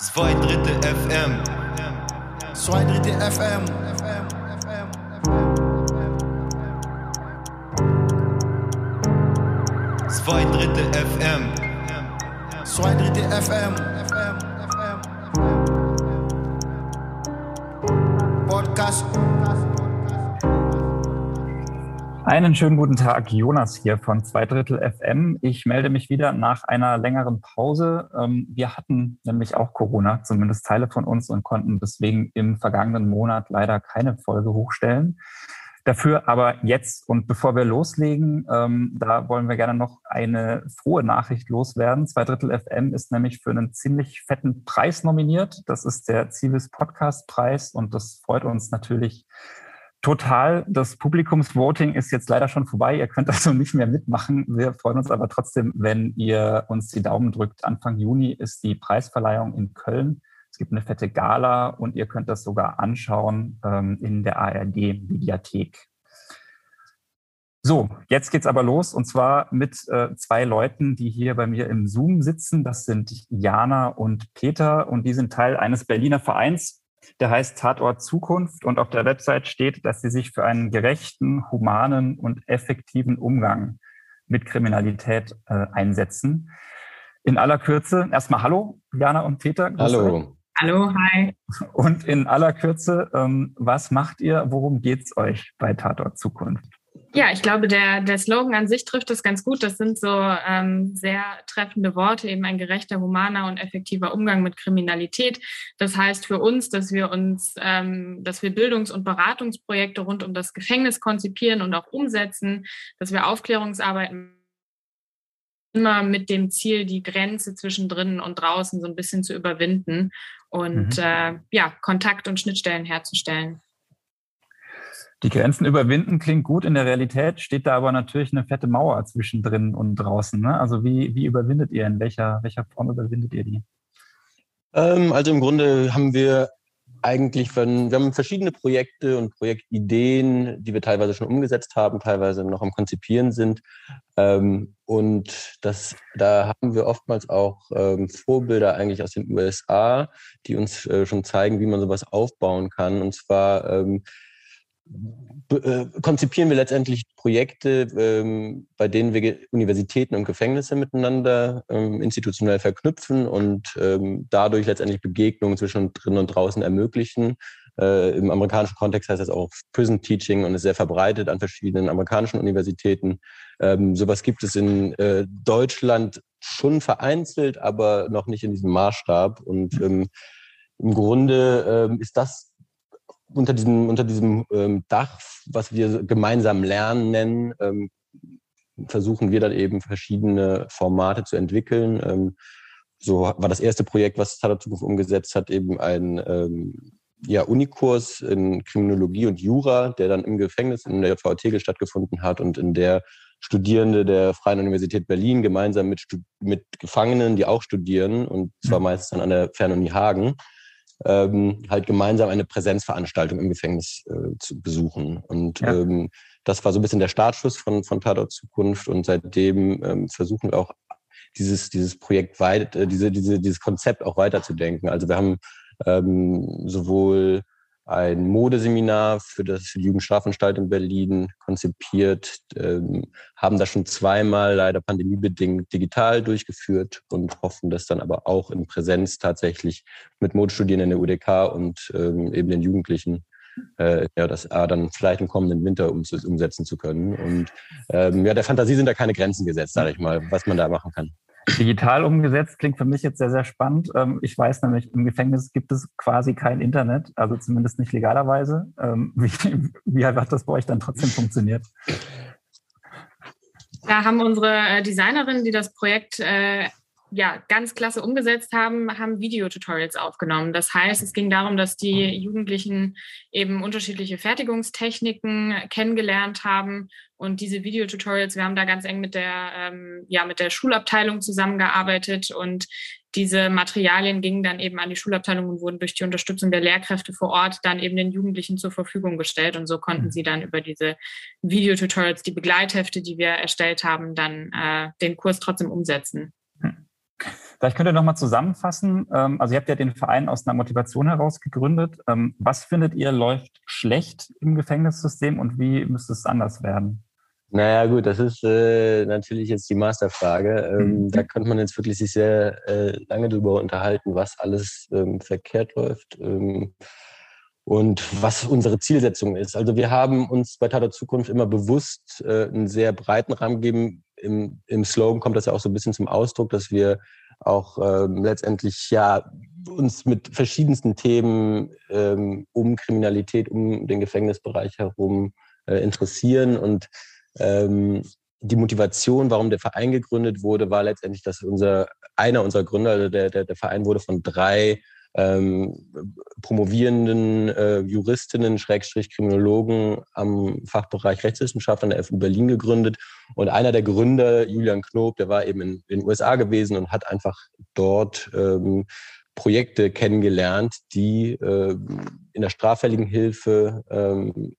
Zwei Drittel FM. Zwei Drittel FM. Zwei Drittel FM. Zwei Drittel FM. Podcast. Einen schönen guten Tag, Jonas hier von Zwei Drittel FM. Ich melde mich wieder nach einer längeren Pause. Ähm, wir hatten nämlich auch Corona, zumindest Teile von uns, und konnten deswegen im vergangenen Monat leider keine Folge hochstellen. Dafür aber jetzt und bevor wir loslegen, ähm, da wollen wir gerne noch eine frohe Nachricht loswerden. Zwei Drittel FM ist nämlich für einen ziemlich fetten Preis nominiert. Das ist der Civis Podcast Preis und das freut uns natürlich total. Das Publikumsvoting ist jetzt leider schon vorbei. Ihr könnt also nicht mehr mitmachen. Wir freuen uns aber trotzdem, wenn ihr uns die Daumen drückt. Anfang Juni ist die Preisverleihung in Köln. Es gibt eine fette Gala und ihr könnt das sogar anschauen ähm, in der ARD-Mediathek. So, jetzt geht's aber los und zwar mit äh, zwei Leuten, die hier bei mir im Zoom sitzen. Das sind Jana und Peter und die sind Teil eines Berliner Vereins, der heißt Tatort Zukunft und auf der Website steht, dass sie sich für einen gerechten, humanen und effektiven Umgang mit Kriminalität äh, einsetzen. In aller Kürze, erstmal Hallo, Jana und Peter. Hallo. Hallo, hi. Und in aller Kürze, ähm, was macht ihr? Worum geht's euch bei Tatort Zukunft? Ja, ich glaube, der, der Slogan an sich trifft das ganz gut. Das sind so ähm, sehr treffende Worte, eben ein gerechter, humaner und effektiver Umgang mit Kriminalität. Das heißt für uns, dass wir uns, ähm, dass wir Bildungs- und Beratungsprojekte rund um das Gefängnis konzipieren und auch umsetzen, dass wir Aufklärungsarbeiten immer mit dem Ziel, die Grenze zwischen drinnen und draußen so ein bisschen zu überwinden und mhm. äh, ja, Kontakt und Schnittstellen herzustellen. Die Grenzen überwinden klingt gut. In der Realität steht da aber natürlich eine fette Mauer zwischendrin und draußen. Ne? Also wie, wie überwindet ihr? In welcher, welcher Form überwindet ihr die? Ähm, also im Grunde haben wir eigentlich von, wir haben verschiedene Projekte und Projektideen, die wir teilweise schon umgesetzt haben, teilweise noch am Konzipieren sind. Ähm, und das, da haben wir oftmals auch ähm, Vorbilder eigentlich aus den USA, die uns äh, schon zeigen, wie man sowas aufbauen kann. Und zwar ähm, äh, konzipieren wir letztendlich Projekte, ähm, bei denen wir Universitäten und Gefängnisse miteinander ähm, institutionell verknüpfen und ähm, dadurch letztendlich Begegnungen zwischen drinnen und draußen ermöglichen. Äh, Im amerikanischen Kontext heißt das auch Prison Teaching und ist sehr verbreitet an verschiedenen amerikanischen Universitäten. Ähm, sowas gibt es in äh, Deutschland schon vereinzelt, aber noch nicht in diesem Maßstab. Und ähm, im Grunde ähm, ist das unter diesem, unter diesem ähm, Dach, was wir gemeinsam lernen nennen, ähm, versuchen wir dann eben verschiedene Formate zu entwickeln. Ähm, so war das erste Projekt, was Tada Zukunft umgesetzt hat, eben ein ähm, ja, Unikurs in Kriminologie und Jura, der dann im Gefängnis in der VT stattgefunden hat und in der Studierende der Freien Universität Berlin gemeinsam mit, mit Gefangenen, die auch studieren, und zwar mhm. meistens dann an der Fernuni Hagen, ähm, halt gemeinsam eine Präsenzveranstaltung im Gefängnis äh, zu besuchen. Und ja. ähm, das war so ein bisschen der Startschuss von, von Tatort Zukunft. Und seitdem ähm, versuchen wir auch dieses, dieses Projekt weit, äh, diese, diese, dieses Konzept auch weiterzudenken. Also wir haben ähm, sowohl ein Modeseminar für das für die Jugendstrafanstalt in Berlin konzipiert, ähm, haben das schon zweimal leider pandemiebedingt digital durchgeführt und hoffen, das dann aber auch in Präsenz tatsächlich mit Modestudierenden in der UDK und ähm, eben den Jugendlichen äh, ja, das A dann vielleicht im kommenden Winter um, umsetzen zu können. Und ähm, ja, der Fantasie sind da keine Grenzen gesetzt, sage ich mal, was man da machen kann. Digital umgesetzt klingt für mich jetzt sehr, sehr spannend. Ähm, ich weiß nämlich, im Gefängnis gibt es quasi kein Internet, also zumindest nicht legalerweise. Ähm, wie, wie hat das bei euch dann trotzdem funktioniert? Da haben unsere äh, Designerinnen, die das Projekt äh, ja, ganz klasse umgesetzt haben, haben Videotutorials aufgenommen. Das heißt, es ging darum, dass die Jugendlichen eben unterschiedliche Fertigungstechniken kennengelernt haben und diese Videotutorials, wir haben da ganz eng mit der, ähm, ja, mit der Schulabteilung zusammengearbeitet und diese Materialien gingen dann eben an die Schulabteilung und wurden durch die Unterstützung der Lehrkräfte vor Ort dann eben den Jugendlichen zur Verfügung gestellt. Und so konnten mhm. sie dann über diese Videotutorials, die Begleithefte, die wir erstellt haben, dann äh, den Kurs trotzdem umsetzen. Vielleicht könnt ihr nochmal zusammenfassen. Ähm, also ihr habt ja den Verein aus einer Motivation heraus gegründet. Ähm, was findet ihr läuft schlecht im Gefängnissystem und wie müsste es anders werden? Naja, gut, das ist äh, natürlich jetzt die Masterfrage. Ähm, mhm. Da könnte man jetzt wirklich sich sehr äh, lange darüber unterhalten, was alles ähm, verkehrt läuft ähm, und was unsere Zielsetzung ist. Also wir haben uns bei Tada Zukunft immer bewusst äh, einen sehr breiten Rahmen gegeben. Im, Im Slogan kommt das ja auch so ein bisschen zum Ausdruck, dass wir auch ähm, letztendlich ja uns mit verschiedensten Themen ähm, um Kriminalität, um den Gefängnisbereich herum äh, interessieren und ähm, die Motivation, warum der Verein gegründet wurde, war letztendlich, dass unser einer unserer Gründer, also der, der, der Verein wurde von drei ähm, promovierenden äh, Juristinnen, Schrägstrich Kriminologen am Fachbereich Rechtswissenschaft an der FU Berlin gegründet. Und einer der Gründer, Julian Knob, der war eben in, in den USA gewesen und hat einfach dort ähm, Projekte kennengelernt, die äh, in der straffälligen Hilfe ähm,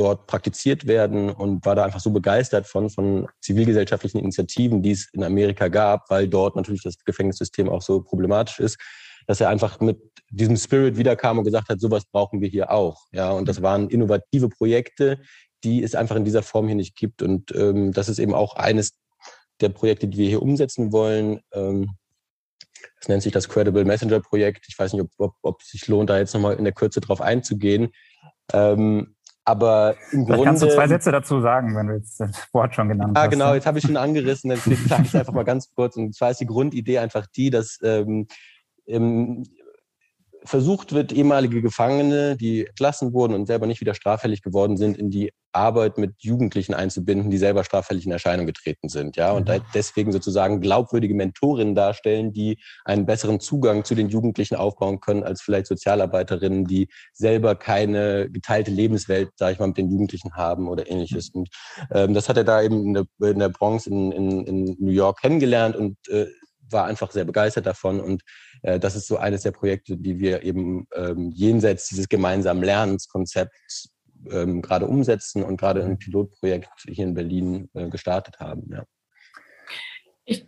dort praktiziert werden und war da einfach so begeistert von, von zivilgesellschaftlichen Initiativen, die es in Amerika gab, weil dort natürlich das Gefängnissystem auch so problematisch ist, dass er einfach mit diesem Spirit wiederkam und gesagt hat, sowas brauchen wir hier auch. Ja, und das waren innovative Projekte, die es einfach in dieser Form hier nicht gibt. Und ähm, das ist eben auch eines der Projekte, die wir hier umsetzen wollen. Ähm, das nennt sich das Credible Messenger Projekt. Ich weiß nicht, ob, es sich lohnt, da jetzt nochmal in der Kürze drauf einzugehen. Ähm, aber im Grunde. Kannst du zwei Sätze dazu sagen, wenn du jetzt das Wort schon genannt ah, hast? Ah, genau, jetzt habe ich schon angerissen, deswegen sage ich es einfach mal ganz kurz. Und zwar ist die Grundidee einfach die, dass ähm, versucht wird, ehemalige Gefangene, die entlassen wurden und selber nicht wieder straffällig geworden sind, in die Arbeit mit Jugendlichen einzubinden, die selber straffällig in Erscheinung getreten sind. Ja, und mhm. deswegen sozusagen glaubwürdige Mentorinnen darstellen, die einen besseren Zugang zu den Jugendlichen aufbauen können, als vielleicht Sozialarbeiterinnen, die selber keine geteilte Lebenswelt, sage ich mal, mit den Jugendlichen haben oder ähnliches. Mhm. Und ähm, das hat er da eben in der, in der Bronx in, in, in New York kennengelernt und äh, war einfach sehr begeistert davon und äh, das ist so eines der Projekte, die wir eben ähm, jenseits dieses gemeinsamen Lernenskonzepts ähm, gerade umsetzen und gerade ein Pilotprojekt hier in Berlin äh, gestartet haben. Ja. Ich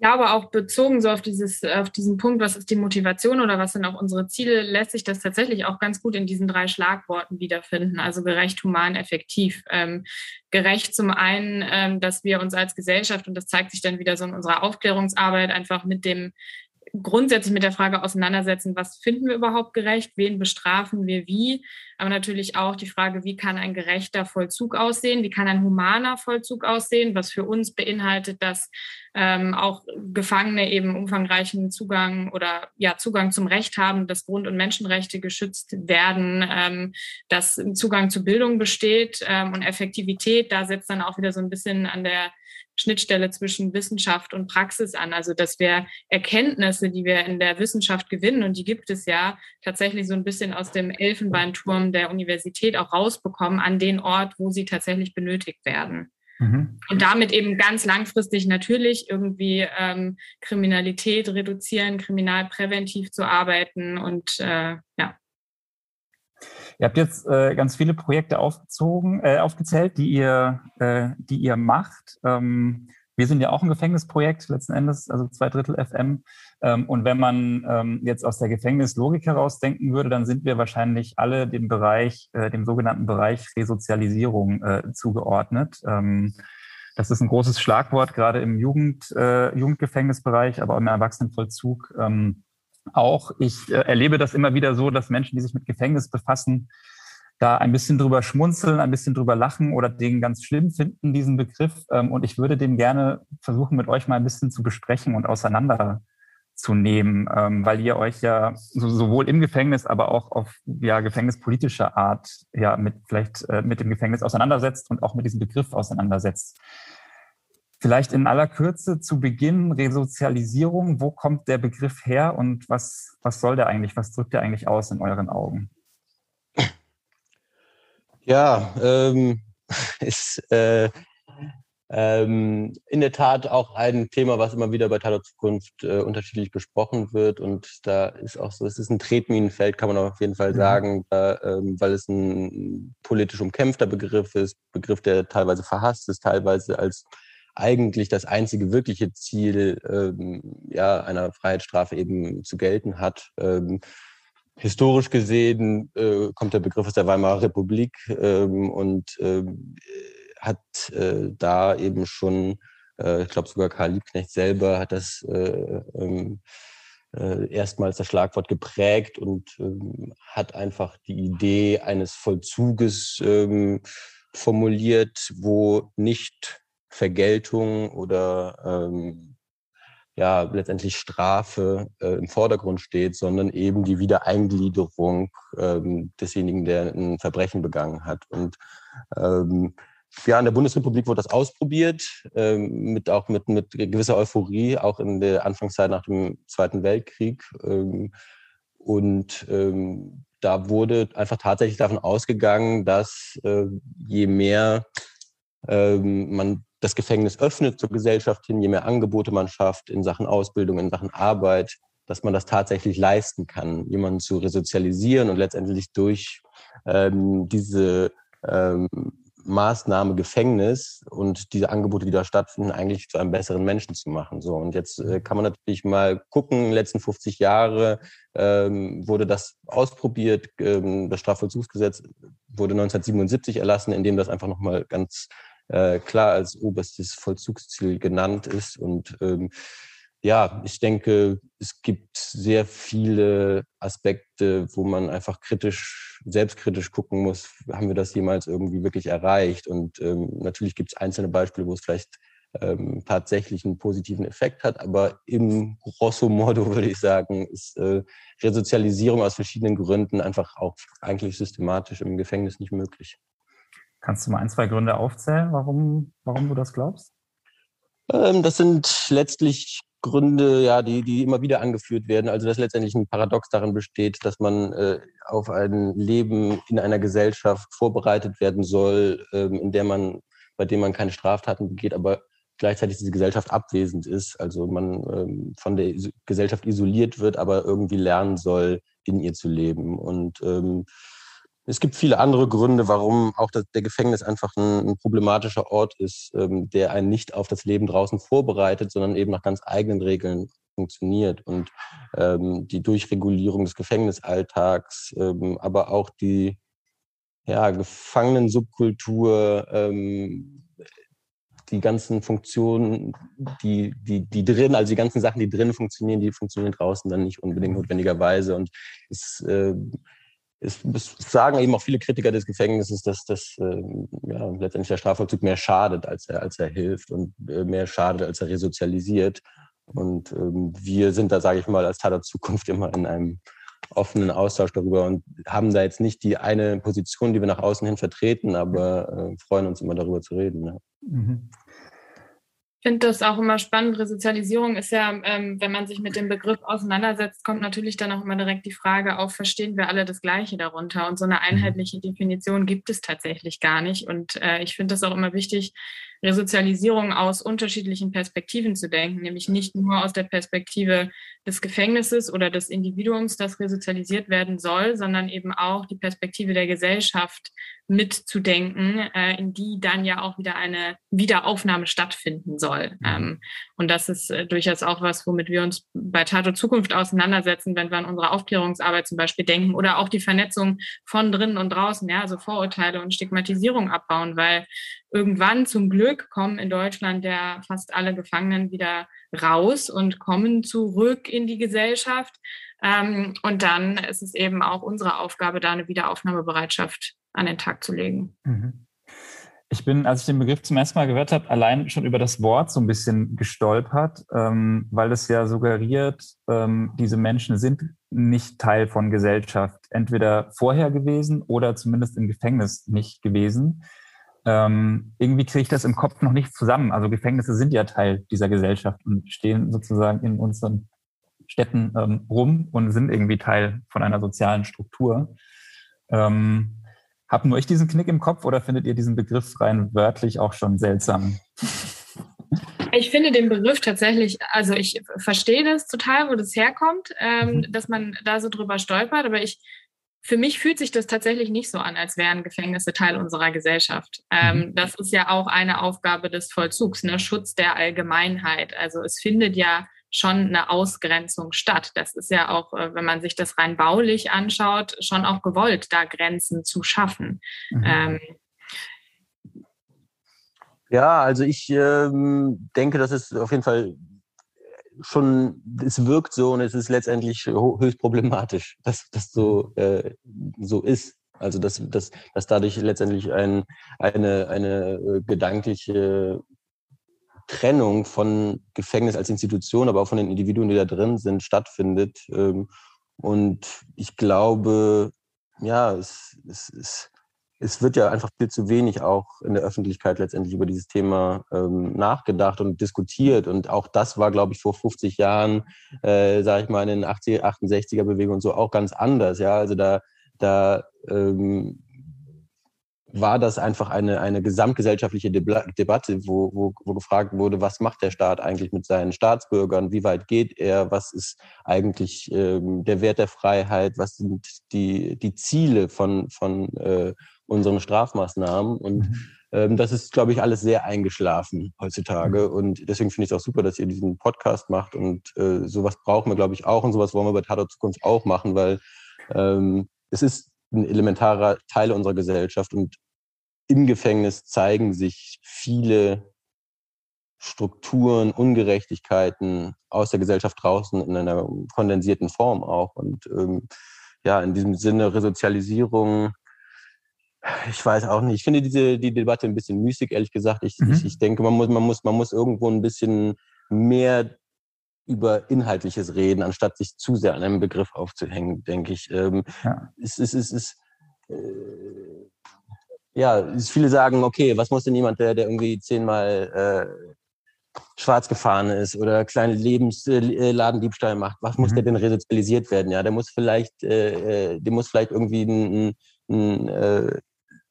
glaube auch bezogen so auf dieses, auf diesen Punkt, was ist die Motivation oder was sind auch unsere Ziele, lässt sich das tatsächlich auch ganz gut in diesen drei Schlagworten wiederfinden. Also gerecht, human, effektiv. Ähm, gerecht zum einen, ähm, dass wir uns als Gesellschaft, und das zeigt sich dann wieder so in unserer Aufklärungsarbeit, einfach mit dem grundsätzlich mit der Frage auseinandersetzen, was finden wir überhaupt gerecht, wen bestrafen wir wie, aber natürlich auch die Frage, wie kann ein gerechter Vollzug aussehen, wie kann ein humaner Vollzug aussehen, was für uns beinhaltet, dass ähm, auch Gefangene eben umfangreichen Zugang oder ja Zugang zum Recht haben, dass Grund- und Menschenrechte geschützt werden, ähm, dass Zugang zu Bildung besteht ähm, und Effektivität. Da setzt dann auch wieder so ein bisschen an der Schnittstelle zwischen Wissenschaft und Praxis an. Also dass wir Erkenntnisse, die wir in der Wissenschaft gewinnen, und die gibt es ja tatsächlich so ein bisschen aus dem Elfenbeinturm der Universität auch rausbekommen an den Ort, wo sie tatsächlich benötigt werden. Mhm. Und damit eben ganz langfristig natürlich irgendwie ähm, Kriminalität reduzieren, kriminalpräventiv zu arbeiten und äh, ja. Ihr habt jetzt äh, ganz viele Projekte aufgezogen, äh, aufgezählt, die ihr, äh, die ihr macht. Ähm, wir sind ja auch ein Gefängnisprojekt letzten Endes, also zwei Drittel FM. Ähm, und wenn man ähm, jetzt aus der Gefängnislogik heraus denken würde, dann sind wir wahrscheinlich alle dem Bereich, äh, dem sogenannten Bereich Resozialisierung äh, zugeordnet. Ähm, das ist ein großes Schlagwort, gerade im Jugend, äh, Jugendgefängnisbereich, aber auch im Erwachsenenvollzug. Auch. Ich erlebe das immer wieder so, dass Menschen, die sich mit Gefängnis befassen, da ein bisschen drüber schmunzeln, ein bisschen drüber lachen oder den ganz schlimm finden, diesen Begriff. Ähm, und ich würde den gerne versuchen, mit euch mal ein bisschen zu besprechen und auseinanderzunehmen, ähm, weil ihr euch ja sowohl im Gefängnis, aber auch auf ja, gefängnispolitischer Art ja mit vielleicht äh, mit dem Gefängnis auseinandersetzt und auch mit diesem Begriff auseinandersetzt. Vielleicht in aller Kürze zu Beginn Resozialisierung. Wo kommt der Begriff her und was, was soll der eigentlich? Was drückt der eigentlich aus in euren Augen? Ja, ähm, ist äh, ähm, in der Tat auch ein Thema, was immer wieder bei Tatort Zukunft äh, unterschiedlich besprochen wird. Und da ist auch so, es ist ein Tretminenfeld, kann man auf jeden Fall mhm. sagen, da, ähm, weil es ein politisch umkämpfter Begriff ist, Begriff, der teilweise verhasst ist, teilweise als eigentlich das einzige wirkliche Ziel ähm, ja, einer Freiheitsstrafe eben zu gelten hat. Ähm, historisch gesehen äh, kommt der Begriff aus der Weimarer Republik ähm, und ähm, hat äh, da eben schon, äh, ich glaube sogar Karl Liebknecht selber hat das äh, ähm, äh, erstmals das Schlagwort geprägt und ähm, hat einfach die Idee eines Vollzuges ähm, formuliert, wo nicht Vergeltung oder ähm, ja letztendlich Strafe äh, im Vordergrund steht, sondern eben die Wiedereingliederung ähm, desjenigen, der ein Verbrechen begangen hat. Und ähm, ja, in der Bundesrepublik wurde das ausprobiert, ähm, mit auch mit, mit gewisser Euphorie, auch in der Anfangszeit nach dem Zweiten Weltkrieg. Ähm, und ähm, da wurde einfach tatsächlich davon ausgegangen, dass äh, je mehr ähm, man das Gefängnis öffnet zur Gesellschaft hin, je mehr Angebote man schafft in Sachen Ausbildung, in Sachen Arbeit, dass man das tatsächlich leisten kann, jemanden zu resozialisieren und letztendlich durch ähm, diese ähm, Maßnahme Gefängnis und diese Angebote, die da stattfinden, eigentlich zu einem besseren Menschen zu machen. So und jetzt äh, kann man natürlich mal gucken. In den letzten 50 Jahre ähm, wurde das ausprobiert. Ähm, das Strafvollzugsgesetz wurde 1977 erlassen, in dem das einfach nochmal ganz äh, klar als oberstes Vollzugsziel genannt ist und ähm, ja, ich denke, es gibt sehr viele Aspekte, wo man einfach kritisch, selbstkritisch gucken muss, haben wir das jemals irgendwie wirklich erreicht? Und ähm, natürlich gibt es einzelne Beispiele, wo es vielleicht ähm, tatsächlich einen positiven Effekt hat, aber im grosso modo würde ich sagen, ist äh, Resozialisierung aus verschiedenen Gründen einfach auch eigentlich systematisch im Gefängnis nicht möglich. Kannst du mal ein, zwei Gründe aufzählen, warum, warum du das glaubst? Ähm, das sind letztlich Gründe, ja, die, die immer wieder angeführt werden. Also dass letztendlich ein Paradox darin besteht, dass man äh, auf ein Leben in einer Gesellschaft vorbereitet werden soll, ähm, in der man, bei dem man keine Straftaten begeht, aber gleichzeitig diese Gesellschaft abwesend ist. Also man ähm, von der Gesellschaft isoliert wird, aber irgendwie lernen soll, in ihr zu leben. Und ähm, es gibt viele andere Gründe, warum auch das, der Gefängnis einfach ein, ein problematischer Ort ist, ähm, der einen nicht auf das Leben draußen vorbereitet, sondern eben nach ganz eigenen Regeln funktioniert. Und ähm, die Durchregulierung des Gefängnisalltags, ähm, aber auch die ja, Gefangenensubkultur, ähm, die ganzen Funktionen, die, die, die drin, also die ganzen Sachen, die drin funktionieren, die funktionieren draußen dann nicht unbedingt notwendigerweise. Und es äh, es, es sagen eben auch viele Kritiker des Gefängnisses, dass das äh, ja, letztendlich der Strafvollzug mehr schadet, als er, als er hilft und äh, mehr schadet, als er resozialisiert. Und ähm, wir sind da, sage ich mal, als Tatort Zukunft immer in einem offenen Austausch darüber und haben da jetzt nicht die eine Position, die wir nach außen hin vertreten, aber äh, freuen uns immer darüber zu reden. Ja. Mhm finde das auch immer spannend. Resozialisierung ist ja, ähm, wenn man sich mit dem Begriff auseinandersetzt, kommt natürlich dann auch immer direkt die Frage auf, verstehen wir alle das Gleiche darunter? Und so eine mhm. einheitliche Definition gibt es tatsächlich gar nicht. Und äh, ich finde das auch immer wichtig, Resozialisierung aus unterschiedlichen Perspektiven zu denken, nämlich nicht nur aus der Perspektive des Gefängnisses oder des Individuums, das resozialisiert werden soll, sondern eben auch die Perspektive der Gesellschaft mitzudenken, äh, in die dann ja auch wieder eine Wiederaufnahme stattfinden soll. Mhm. Ähm, und das ist äh, durchaus auch was, womit wir uns bei Tato Zukunft auseinandersetzen, wenn wir an unsere Aufklärungsarbeit zum Beispiel denken oder auch die Vernetzung von drinnen und draußen, ja, also Vorurteile und Stigmatisierung abbauen, weil irgendwann zum Glück kommen in Deutschland ja fast alle Gefangenen wieder raus und kommen zurück in die Gesellschaft. Ähm, und dann ist es eben auch unsere Aufgabe, da eine Wiederaufnahmebereitschaft an den Tag zu legen. Mhm. Ich bin, als ich den Begriff zum ersten Mal gehört habe, allein schon über das Wort so ein bisschen gestolpert, ähm, weil es ja suggeriert, ähm, diese Menschen sind nicht Teil von Gesellschaft, entweder vorher gewesen oder zumindest im Gefängnis nicht gewesen ähm, irgendwie kriege ich das im Kopf noch nicht zusammen. Also Gefängnisse sind ja Teil dieser Gesellschaft und stehen sozusagen in unseren Städten ähm, rum und sind irgendwie Teil von einer sozialen Struktur. Ähm, Habt nur ich diesen Knick im Kopf oder findet ihr diesen Begriff rein wörtlich auch schon seltsam? Ich finde den Begriff tatsächlich, also ich verstehe das total, wo das herkommt, ähm, mhm. dass man da so drüber stolpert, aber ich für mich fühlt sich das tatsächlich nicht so an, als wären Gefängnisse Teil unserer Gesellschaft. Ähm, mhm. das ist ja auch eine Aufgabe des Vollzugs, ne? Schutz der Allgemeinheit. Also es findet ja schon eine Ausgrenzung statt. Das ist ja auch, äh, wenn man sich das rein baulich anschaut, schon auch gewollt, da Grenzen zu schaffen. Mhm. Ähm, ja, also ich ähm, denke, das ist auf jeden Fall schon, es wirkt so und es ist letztendlich höchst problematisch, dass das so, äh, so ist. Also dass, dass, dass dadurch letztendlich ein, eine, eine äh, gedankliche Trennung von Gefängnis als Institution, aber auch von den Individuen, die da drin sind, stattfindet. Ähm, und ich glaube, ja, es, es, es, es wird ja einfach viel zu wenig auch in der Öffentlichkeit letztendlich über dieses Thema ähm, nachgedacht und diskutiert. Und auch das war, glaube ich, vor 50 Jahren, äh, sage ich mal, in den 80er, 68er Bewegungen und so auch ganz anders. Ja, also da, da ähm, war das einfach eine, eine gesamtgesellschaftliche Debatte, wo, wo, wo gefragt wurde, was macht der Staat eigentlich mit seinen Staatsbürgern, wie weit geht er, was ist eigentlich ähm, der Wert der Freiheit, was sind die, die Ziele von, von äh, unseren Strafmaßnahmen. Und mhm. ähm, das ist, glaube ich, alles sehr eingeschlafen heutzutage. Mhm. Und deswegen finde ich es auch super, dass ihr diesen Podcast macht. Und äh, sowas brauchen wir, glaube ich, auch. Und sowas wollen wir bei Tatort Zukunft auch machen, weil ähm, es ist ein elementarer Teil unserer Gesellschaft. Und im Gefängnis zeigen sich viele Strukturen, Ungerechtigkeiten aus der Gesellschaft draußen in einer kondensierten Form auch. Und ähm, ja, in diesem Sinne Resozialisierung, ich weiß auch nicht. Ich finde diese die Debatte ein bisschen müßig, ehrlich gesagt. Ich, mhm. ich, ich denke, man muss, man, muss, man muss irgendwo ein bisschen mehr über Inhaltliches reden, anstatt sich zu sehr an einem Begriff aufzuhängen, denke ich. Ähm, ja. Es ist, es ist, äh, ja, viele sagen, okay, was muss denn jemand, der, der irgendwie zehnmal äh, schwarz gefahren ist oder kleine Lebensladendiebstahl äh, macht, was muss der mhm. denn resozialisiert werden? Ja, der muss vielleicht, äh, äh, dem muss vielleicht irgendwie ein, ein, ein äh,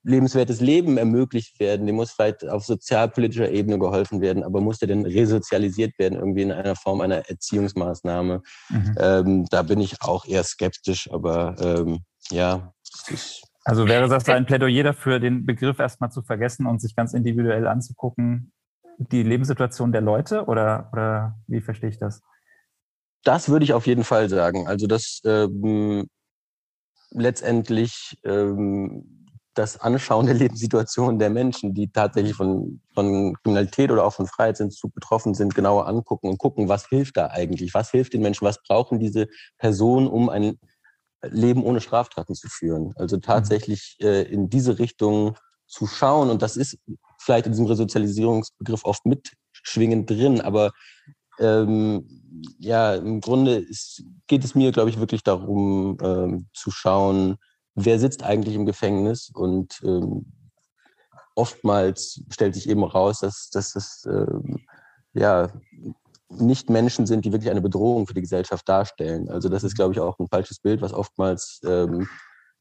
lebenswertes Leben ermöglicht werden, dem muss vielleicht auf sozialpolitischer Ebene geholfen werden, aber muss der denn resozialisiert werden, irgendwie in einer Form einer Erziehungsmaßnahme? Mhm. Ähm, da bin ich auch eher skeptisch, aber ähm, ja, also wäre das ein Plädoyer dafür, den Begriff erstmal zu vergessen und sich ganz individuell anzugucken, die Lebenssituation der Leute oder, oder wie verstehe ich das? Das würde ich auf jeden Fall sagen. Also dass ähm, letztendlich ähm, das Anschauen der Lebenssituation der Menschen, die tatsächlich von, von Kriminalität oder auch von Freiheitsentzug betroffen sind, genauer angucken und gucken, was hilft da eigentlich? Was hilft den Menschen? Was brauchen diese Personen, um ein Leben ohne Straftaten zu führen. Also tatsächlich äh, in diese Richtung zu schauen. Und das ist vielleicht in diesem Resozialisierungsbegriff oft mitschwingend drin, aber ähm, ja, im Grunde ist, geht es mir, glaube ich, wirklich darum, ähm, zu schauen, wer sitzt eigentlich im Gefängnis und ähm, oftmals stellt sich eben raus, dass, dass das ähm, ja nicht Menschen sind, die wirklich eine Bedrohung für die Gesellschaft darstellen. Also das ist, mhm. glaube ich, auch ein falsches Bild, was oftmals ähm,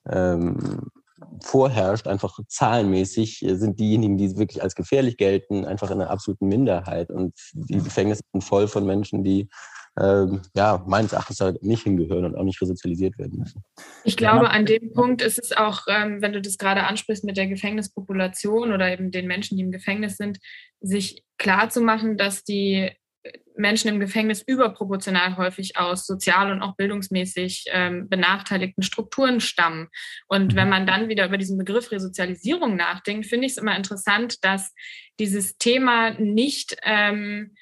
ähm, vorherrscht. Einfach zahlenmäßig sind diejenigen, die wirklich als gefährlich gelten, einfach in einer absoluten Minderheit. Und die mhm. Gefängnisse sind voll von Menschen, die ähm, ja, meines Erachtens halt nicht hingehören und auch nicht resozialisiert werden müssen. Ich glaube, an dem Punkt ist es auch, ähm, wenn du das gerade ansprichst mit der Gefängnispopulation oder eben den Menschen, die im Gefängnis sind, sich klar zu machen, dass die Menschen im Gefängnis überproportional häufig aus sozial und auch bildungsmäßig ähm, benachteiligten Strukturen stammen. Und mhm. wenn man dann wieder über diesen Begriff Resozialisierung nachdenkt, finde ich es immer interessant, dass dieses Thema nicht ähm,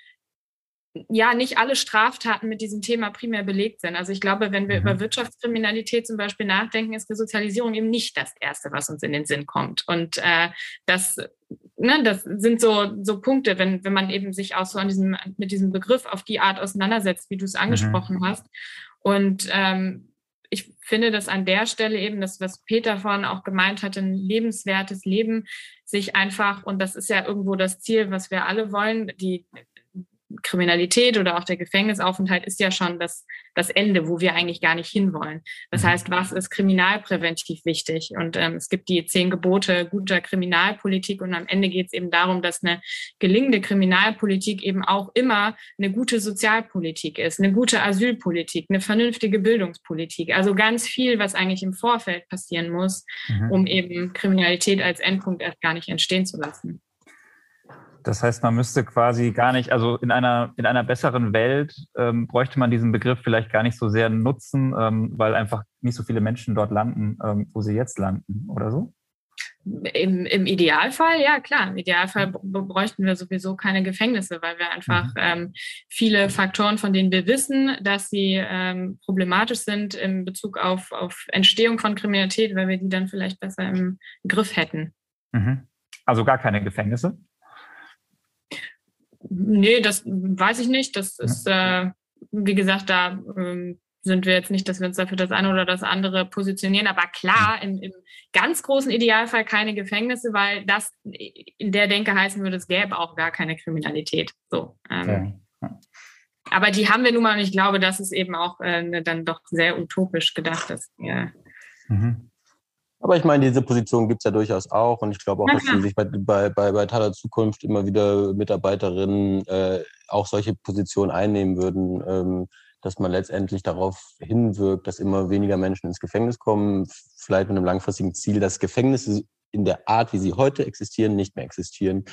ja nicht alle Straftaten mit diesem Thema primär belegt sind. Also ich glaube, wenn wir mhm. über Wirtschaftskriminalität zum Beispiel nachdenken, ist Resozialisierung eben nicht das Erste, was uns in den Sinn kommt. Und äh, das, ne, das sind so, so Punkte, wenn, wenn man eben sich auch so an diesem, mit diesem Begriff auf die Art auseinandersetzt, wie du es mhm. angesprochen mhm. hast. Und ähm, ich finde, dass an der Stelle eben das, was Peter vorhin auch gemeint hat, ein lebenswertes Leben sich einfach, und das ist ja irgendwo das Ziel, was wir alle wollen, die Kriminalität oder auch der Gefängnisaufenthalt ist ja schon das, das Ende, wo wir eigentlich gar nicht hinwollen. Das mhm. heißt, was ist kriminalpräventiv wichtig? Und ähm, es gibt die zehn Gebote guter Kriminalpolitik und am Ende geht es eben darum, dass eine gelingende Kriminalpolitik eben auch immer eine gute Sozialpolitik ist, eine gute Asylpolitik, eine vernünftige Bildungspolitik. Also ganz viel, was eigentlich im Vorfeld passieren muss, mhm. um eben Kriminalität als Endpunkt erst gar nicht entstehen zu lassen. Das heißt, man müsste quasi gar nicht, also in einer, in einer besseren Welt ähm, bräuchte man diesen Begriff vielleicht gar nicht so sehr nutzen, ähm, weil einfach nicht so viele Menschen dort landen, ähm, wo sie jetzt landen, oder so? Im, Im Idealfall, ja klar. Im Idealfall bräuchten wir sowieso keine Gefängnisse, weil wir einfach mhm. ähm, viele Faktoren, von denen wir wissen, dass sie ähm, problematisch sind in Bezug auf, auf Entstehung von Kriminalität, weil wir die dann vielleicht besser im Griff hätten. Mhm. Also gar keine Gefängnisse? Nee, das weiß ich nicht. Das ist, äh, wie gesagt, da ähm, sind wir jetzt nicht, dass wir uns dafür das eine oder das andere positionieren. Aber klar, im, im ganz großen Idealfall keine Gefängnisse, weil das in der Denke heißen würde, es gäbe auch gar keine Kriminalität. So. Ähm, ja. Aber die haben wir nun mal und ich glaube, das ist eben auch äh, dann doch sehr utopisch gedacht. Dass, ja. Mhm. Aber ich meine, diese Position gibt es ja durchaus auch und ich glaube auch, dass sie sich bei, bei, bei, bei Tada Zukunft immer wieder Mitarbeiterinnen äh, auch solche Positionen einnehmen würden, ähm, dass man letztendlich darauf hinwirkt, dass immer weniger Menschen ins Gefängnis kommen, vielleicht mit einem langfristigen Ziel, dass Gefängnisse in der Art, wie sie heute existieren, nicht mehr existieren.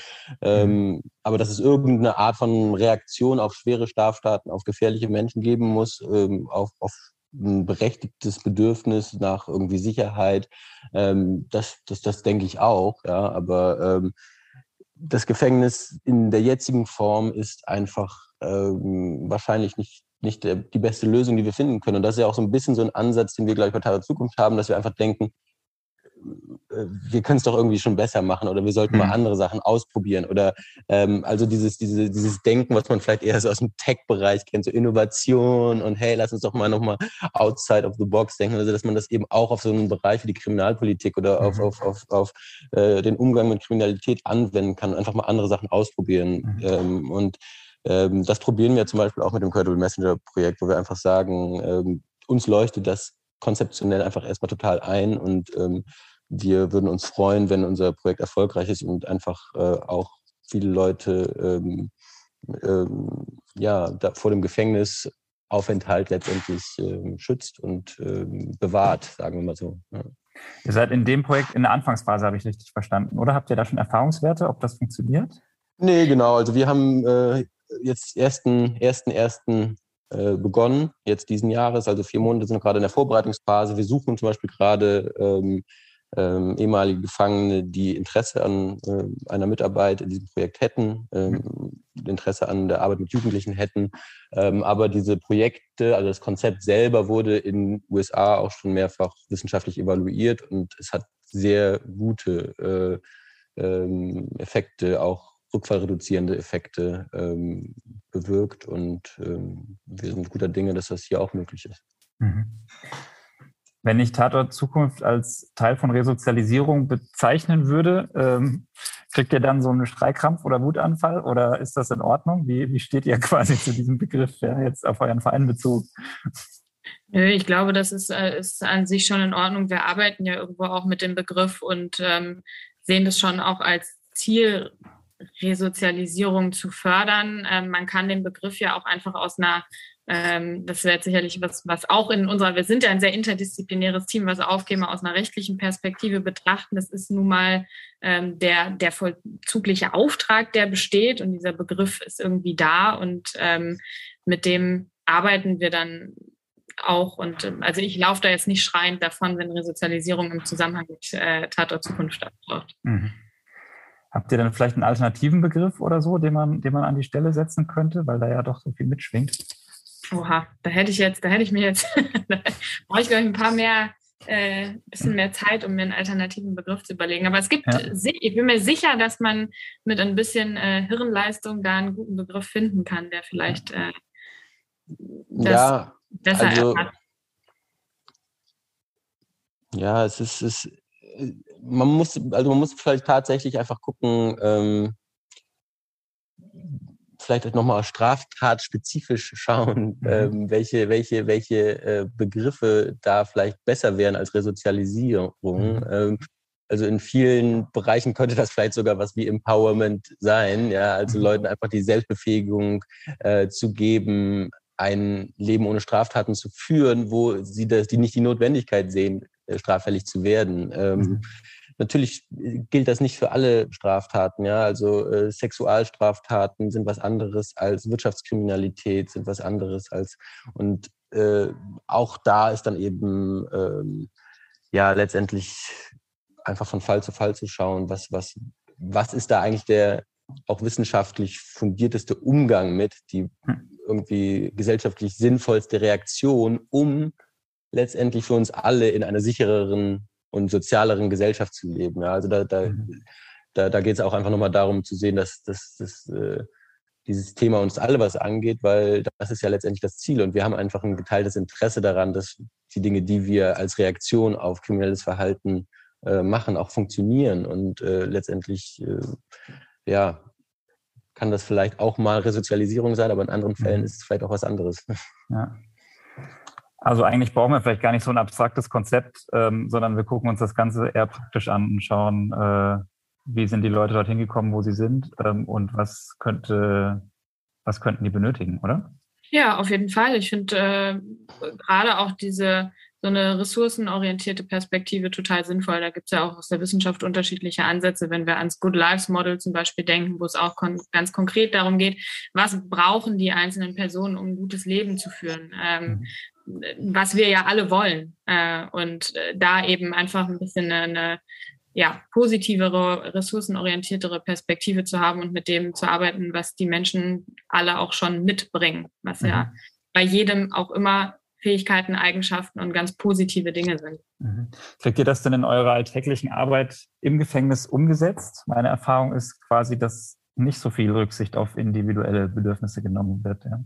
Ähm, mhm. aber dass es irgendeine Art von Reaktion auf schwere Straftaten, auf gefährliche Menschen geben muss, ähm, auf, auf ein berechtigtes Bedürfnis nach irgendwie Sicherheit. Ähm, das, das, das denke ich auch, ja. Aber ähm, das Gefängnis in der jetzigen Form ist einfach ähm, wahrscheinlich nicht, nicht die beste Lösung, die wir finden können. Und das ist ja auch so ein bisschen so ein Ansatz, den wir, glaube ich, bei der Zukunft haben, dass wir einfach denken, wir können es doch irgendwie schon besser machen oder wir sollten mhm. mal andere Sachen ausprobieren oder ähm, also dieses, diese, dieses Denken, was man vielleicht eher so aus dem Tech-Bereich kennt, so Innovation und hey, lass uns doch mal nochmal outside of the box denken, also dass man das eben auch auf so einen Bereich wie die Kriminalpolitik oder auf, mhm. auf, auf, auf äh, den Umgang mit Kriminalität anwenden kann, einfach mal andere Sachen ausprobieren mhm. ähm, und ähm, das probieren wir zum Beispiel auch mit dem Credible Messenger Projekt, wo wir einfach sagen, ähm, uns leuchtet das konzeptionell einfach erstmal total ein und ähm, wir würden uns freuen, wenn unser Projekt erfolgreich ist und einfach äh, auch viele Leute ähm, ähm, ja, da, vor dem Gefängnisaufenthalt letztendlich ähm, schützt und ähm, bewahrt, sagen wir mal so. Ja. Ihr seid in dem Projekt in der Anfangsphase, habe ich richtig verstanden, oder? Habt ihr da schon Erfahrungswerte, ob das funktioniert? Nee, genau. Also wir haben äh, jetzt ersten, ersten, ersten begonnen, jetzt diesen Jahres. Also vier Monate sind gerade in der Vorbereitungsphase. Wir suchen zum Beispiel gerade ähm, ähm, ehemalige Gefangene, die Interesse an äh, einer Mitarbeit in diesem Projekt hätten, ähm, Interesse an der Arbeit mit Jugendlichen hätten. Ähm, aber diese Projekte, also das Konzept selber wurde in den USA auch schon mehrfach wissenschaftlich evaluiert und es hat sehr gute äh, ähm, Effekte, auch rückfallreduzierende Effekte ähm, bewirkt und ähm, wir sind guter Dinge, dass das hier auch möglich ist. Mhm. Wenn ich Tatort Zukunft als Teil von Resozialisierung bezeichnen würde, ähm, kriegt ihr dann so einen Streikkrampf oder Wutanfall oder ist das in Ordnung? Wie, wie steht ihr quasi zu diesem Begriff ja, jetzt auf euren Verein bezogen? Nö, ich glaube, das ist, äh, ist an sich schon in Ordnung. Wir arbeiten ja irgendwo auch mit dem Begriff und ähm, sehen das schon auch als Ziel, Resozialisierung zu fördern. Ähm, man kann den Begriff ja auch einfach aus einer ähm, das wäre sicherlich was, was auch in unserer, wir sind ja ein sehr interdisziplinäres Team, was Aufgabe aus einer rechtlichen Perspektive betrachten. Das ist nun mal ähm, der, der vollzugliche Auftrag, der besteht und dieser Begriff ist irgendwie da und ähm, mit dem arbeiten wir dann auch. Und ähm, also ich laufe da jetzt nicht schreiend davon, wenn Resozialisierung im Zusammenhang mit äh, Tatort Zukunft auftaucht. Mhm. Habt ihr dann vielleicht einen alternativen Begriff oder so, den man, den man an die Stelle setzen könnte, weil da ja doch so viel mitschwingt? Oha, da hätte ich jetzt, da hätte ich mir jetzt, da brauche ich glaube ich ein paar mehr, äh, bisschen mehr Zeit, um mir einen alternativen Begriff zu überlegen. Aber es gibt, ja. ich bin mir sicher, dass man mit ein bisschen äh, Hirnleistung da einen guten Begriff finden kann, der vielleicht äh, das ja, besser also, erfasst. Ja, es ist, es, man muss, also man muss vielleicht tatsächlich einfach gucken, ähm, vielleicht nochmal straftatspezifisch schauen, mhm. ähm, welche, welche, welche äh, Begriffe da vielleicht besser wären als Resozialisierung. Mhm. Ähm, also in vielen Bereichen könnte das vielleicht sogar was wie Empowerment sein, ja, also mhm. Leuten einfach die Selbstbefähigung äh, zu geben, ein Leben ohne Straftaten zu führen, wo sie das, die nicht die Notwendigkeit sehen, äh, straffällig zu werden. Ähm, mhm. Natürlich gilt das nicht für alle Straftaten, ja. Also äh, Sexualstraftaten sind was anderes als Wirtschaftskriminalität, sind was anderes als und äh, auch da ist dann eben ähm, ja letztendlich einfach von Fall zu Fall zu schauen, was, was, was ist da eigentlich der auch wissenschaftlich fundierteste Umgang mit, die hm. Irgendwie gesellschaftlich sinnvollste Reaktion, um letztendlich für uns alle in einer sichereren und sozialeren Gesellschaft zu leben. Ja, also da, da, mhm. da, da geht es auch einfach nochmal darum zu sehen, dass, dass, dass äh, dieses Thema uns alle was angeht, weil das ist ja letztendlich das Ziel. Und wir haben einfach ein geteiltes Interesse daran, dass die Dinge, die wir als Reaktion auf kriminelles Verhalten äh, machen, auch funktionieren. Und äh, letztendlich, äh, ja, kann das vielleicht auch mal Resozialisierung sein, aber in anderen Fällen mhm. ist es vielleicht auch was anderes. Ja. Also eigentlich brauchen wir vielleicht gar nicht so ein abstraktes Konzept, ähm, sondern wir gucken uns das Ganze eher praktisch an und schauen, äh, wie sind die Leute dorthin gekommen, wo sie sind ähm, und was könnte, was könnten die benötigen, oder? Ja, auf jeden Fall. Ich finde äh, gerade auch diese so eine ressourcenorientierte Perspektive total sinnvoll. Da gibt es ja auch aus der Wissenschaft unterschiedliche Ansätze, wenn wir ans Good Lives Model zum Beispiel denken, wo es auch kon ganz konkret darum geht, was brauchen die einzelnen Personen, um ein gutes Leben zu führen. Ähm, mhm. was wir ja alle wollen. Äh, und äh, da eben einfach ein bisschen eine, eine ja, positivere, ressourcenorientiertere Perspektive zu haben und mit dem zu arbeiten, was die Menschen alle auch schon mitbringen, was mhm. ja bei jedem auch immer Fähigkeiten, Eigenschaften und ganz positive Dinge sind. Mhm. Kriegt ihr das denn in eurer alltäglichen Arbeit im Gefängnis umgesetzt? Meine Erfahrung ist quasi, dass nicht so viel Rücksicht auf individuelle Bedürfnisse genommen wird. Ja.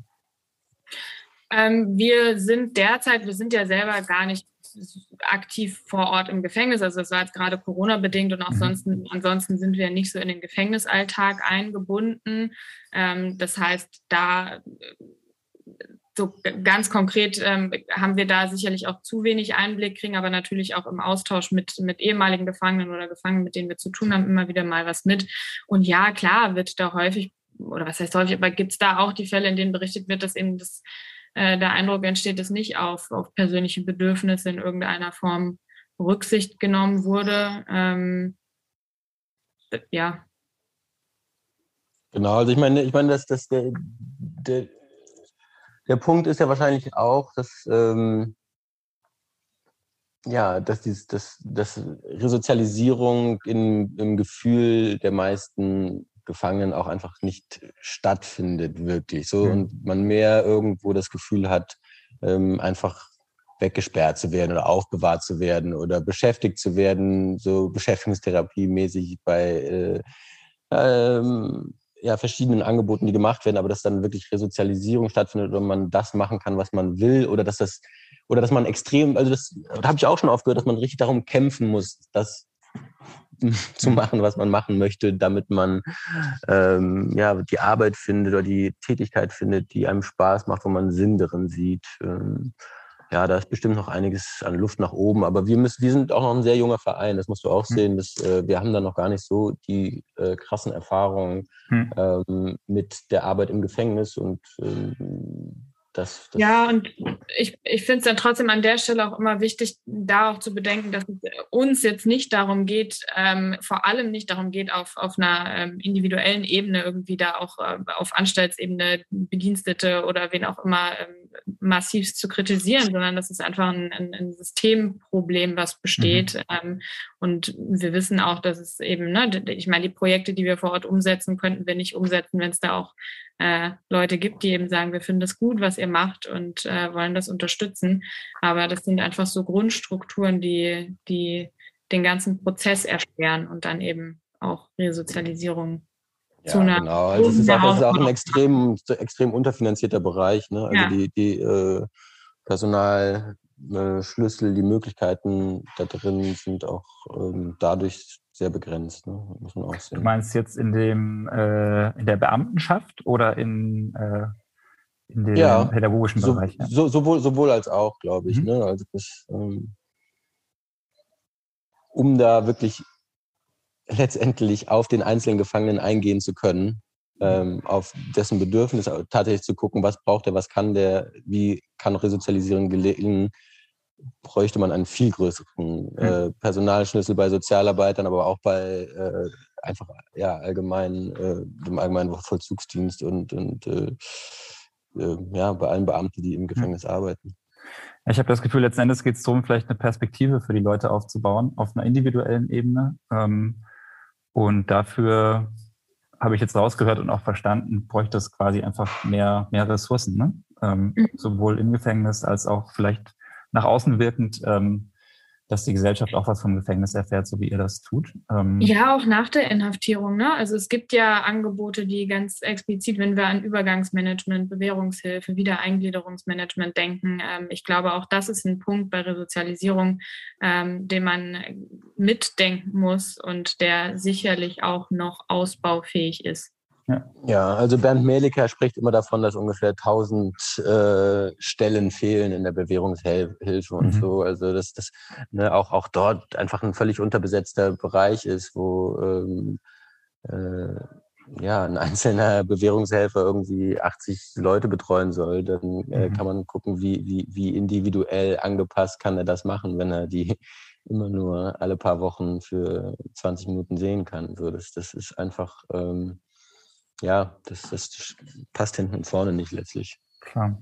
Ähm, wir sind derzeit, wir sind ja selber gar nicht aktiv vor Ort im Gefängnis. Also das war jetzt gerade Corona-bedingt und auch mhm. sonst, ansonsten sind wir nicht so in den Gefängnisalltag eingebunden. Ähm, das heißt, da so ganz konkret ähm, haben wir da sicherlich auch zu wenig Einblick, kriegen aber natürlich auch im Austausch mit, mit ehemaligen Gefangenen oder Gefangenen, mit denen wir zu tun haben, immer wieder mal was mit. Und ja, klar, wird da häufig, oder was heißt häufig, aber gibt es da auch die Fälle, in denen berichtet wird, dass eben das, äh, der Eindruck entsteht, dass nicht auf, auf persönliche Bedürfnisse in irgendeiner Form Rücksicht genommen wurde. Ähm, ja. Genau, also ich meine, ich meine, dass, dass der, der der Punkt ist ja wahrscheinlich auch, dass, ähm, ja, dass, dieses, dass, dass Resozialisierung in, im Gefühl der meisten Gefangenen auch einfach nicht stattfindet, wirklich. So, mhm. und man mehr irgendwo das Gefühl hat, ähm, einfach weggesperrt zu werden oder aufbewahrt zu werden oder beschäftigt zu werden, so Beschäftigungstherapie mäßig bei äh, ähm, ja, verschiedenen Angeboten, die gemacht werden, aber dass dann wirklich Resozialisierung stattfindet oder man das machen kann, was man will oder dass das oder dass man extrem, also das da habe ich auch schon aufgehört, dass man richtig darum kämpfen muss, das zu machen, was man machen möchte, damit man ähm, ja die Arbeit findet oder die Tätigkeit findet, die einem Spaß macht, wo man Sinn darin sieht. Ähm, ja, da ist bestimmt noch einiges an Luft nach oben. Aber wir müssen, wir sind auch noch ein sehr junger Verein. Das musst du auch hm. sehen. Dass, äh, wir haben da noch gar nicht so die äh, krassen Erfahrungen hm. ähm, mit der Arbeit im Gefängnis und ähm, das, das ja, und ich, ich finde es dann trotzdem an der Stelle auch immer wichtig, da auch zu bedenken, dass es uns jetzt nicht darum geht, ähm, vor allem nicht darum geht, auf, auf einer ähm, individuellen Ebene irgendwie da auch äh, auf Anstaltsebene Bedienstete oder wen auch immer ähm, massiv zu kritisieren, sondern das ist einfach ein, ein, ein Systemproblem, was besteht. Mhm. Ähm, und wir wissen auch, dass es eben, ne, ich meine, die Projekte, die wir vor Ort umsetzen, könnten wir nicht umsetzen, wenn es da auch äh, Leute gibt, die eben sagen, wir finden das gut, was ihr macht und äh, wollen das unterstützen. Aber das sind einfach so Grundstrukturen, die, die den ganzen Prozess erschweren und dann eben auch Resozialisierung ja, genau. Also es ist auch, das ist auch ein extrem, extrem unterfinanzierter Bereich. Ne? Also ja. die, die äh, Personalschlüssel, die Möglichkeiten da drin sind auch ähm, dadurch sehr begrenzt, ne? muss man auch sehen. Du meinst jetzt in dem äh, in der Beamtenschaft oder in, äh, in dem Ja, pädagogischen So, Bereich? Ja. so, sowohl, sowohl als auch, glaube ich. Mhm. Ne? Also das, ähm, um da wirklich letztendlich auf den einzelnen Gefangenen eingehen zu können, ähm, auf dessen Bedürfnis tatsächlich zu gucken, was braucht er, was kann der, wie kann Resozialisierung gelingen, bräuchte man einen viel größeren äh, Personalschlüssel bei Sozialarbeitern, aber auch bei äh, einfach ja allgemein äh, dem allgemeinen Vollzugsdienst und und äh, äh, ja bei allen Beamten, die im Gefängnis arbeiten. Ich habe das Gefühl, letzten Endes geht es darum, vielleicht eine Perspektive für die Leute aufzubauen, auf einer individuellen Ebene. Ähm, und dafür habe ich jetzt rausgehört und auch verstanden, bräuchte es quasi einfach mehr, mehr Ressourcen, ne? ähm, Mhm. sowohl im Gefängnis als auch vielleicht nach außen wirkend, ähm, dass die Gesellschaft auch was vom Gefängnis erfährt, so wie ihr das tut. Ähm, Ja, auch nach der Inhaftierung. Ne? Also es gibt ja Angebote, die ganz explizit, wenn wir an Übergangsmanagement, Bewährungshilfe, Wiedereingliederungsmanagement denken, ähm, ich glaube, auch das ist ein Punkt bei Resozialisierung, ähm, den man mitdenken muss und der sicherlich auch noch ausbaufähig ist. Ja, also Bernd Meliker spricht immer davon, dass ungefähr 1000 äh, Stellen fehlen in der Bewährungshilfe und Mhm. so. Also dass das ne, auch auch dort einfach ein völlig unterbesetzter Bereich ist, wo ähm, äh, ja ein einzelner Bewährungshelfer irgendwie 80 Leute betreuen soll. Dann äh, Mhm. kann man gucken, wie wie wie individuell angepasst kann er das machen, wenn er die immer nur alle paar Wochen für 20 Minuten sehen kann. So, das, das ist einfach ähm, ja, das, das passt hinten und vorne nicht letztlich. Klar.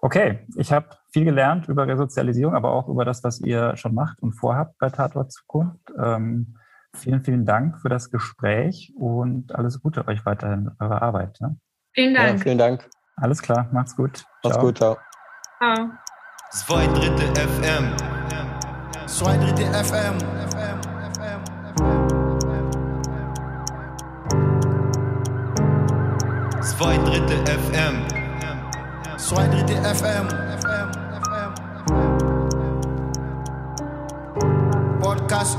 Okay, ich habe viel gelernt über Resozialisierung, aber auch über das, was ihr schon macht und vorhabt bei Tatort Zukunft. Ähm, vielen, vielen Dank für das Gespräch und alles Gute euch weiterhin in eurer Arbeit. Ne? Vielen Ja, Dank. vielen Dank. Alles klar, macht's gut. Mach's Ciao. gut, ciao. Ciao. Zwei Drittel FM. Zwei. FM. FM. Zwei Drittel FM. Zwei Drittel FM. FM. FM. Podcast.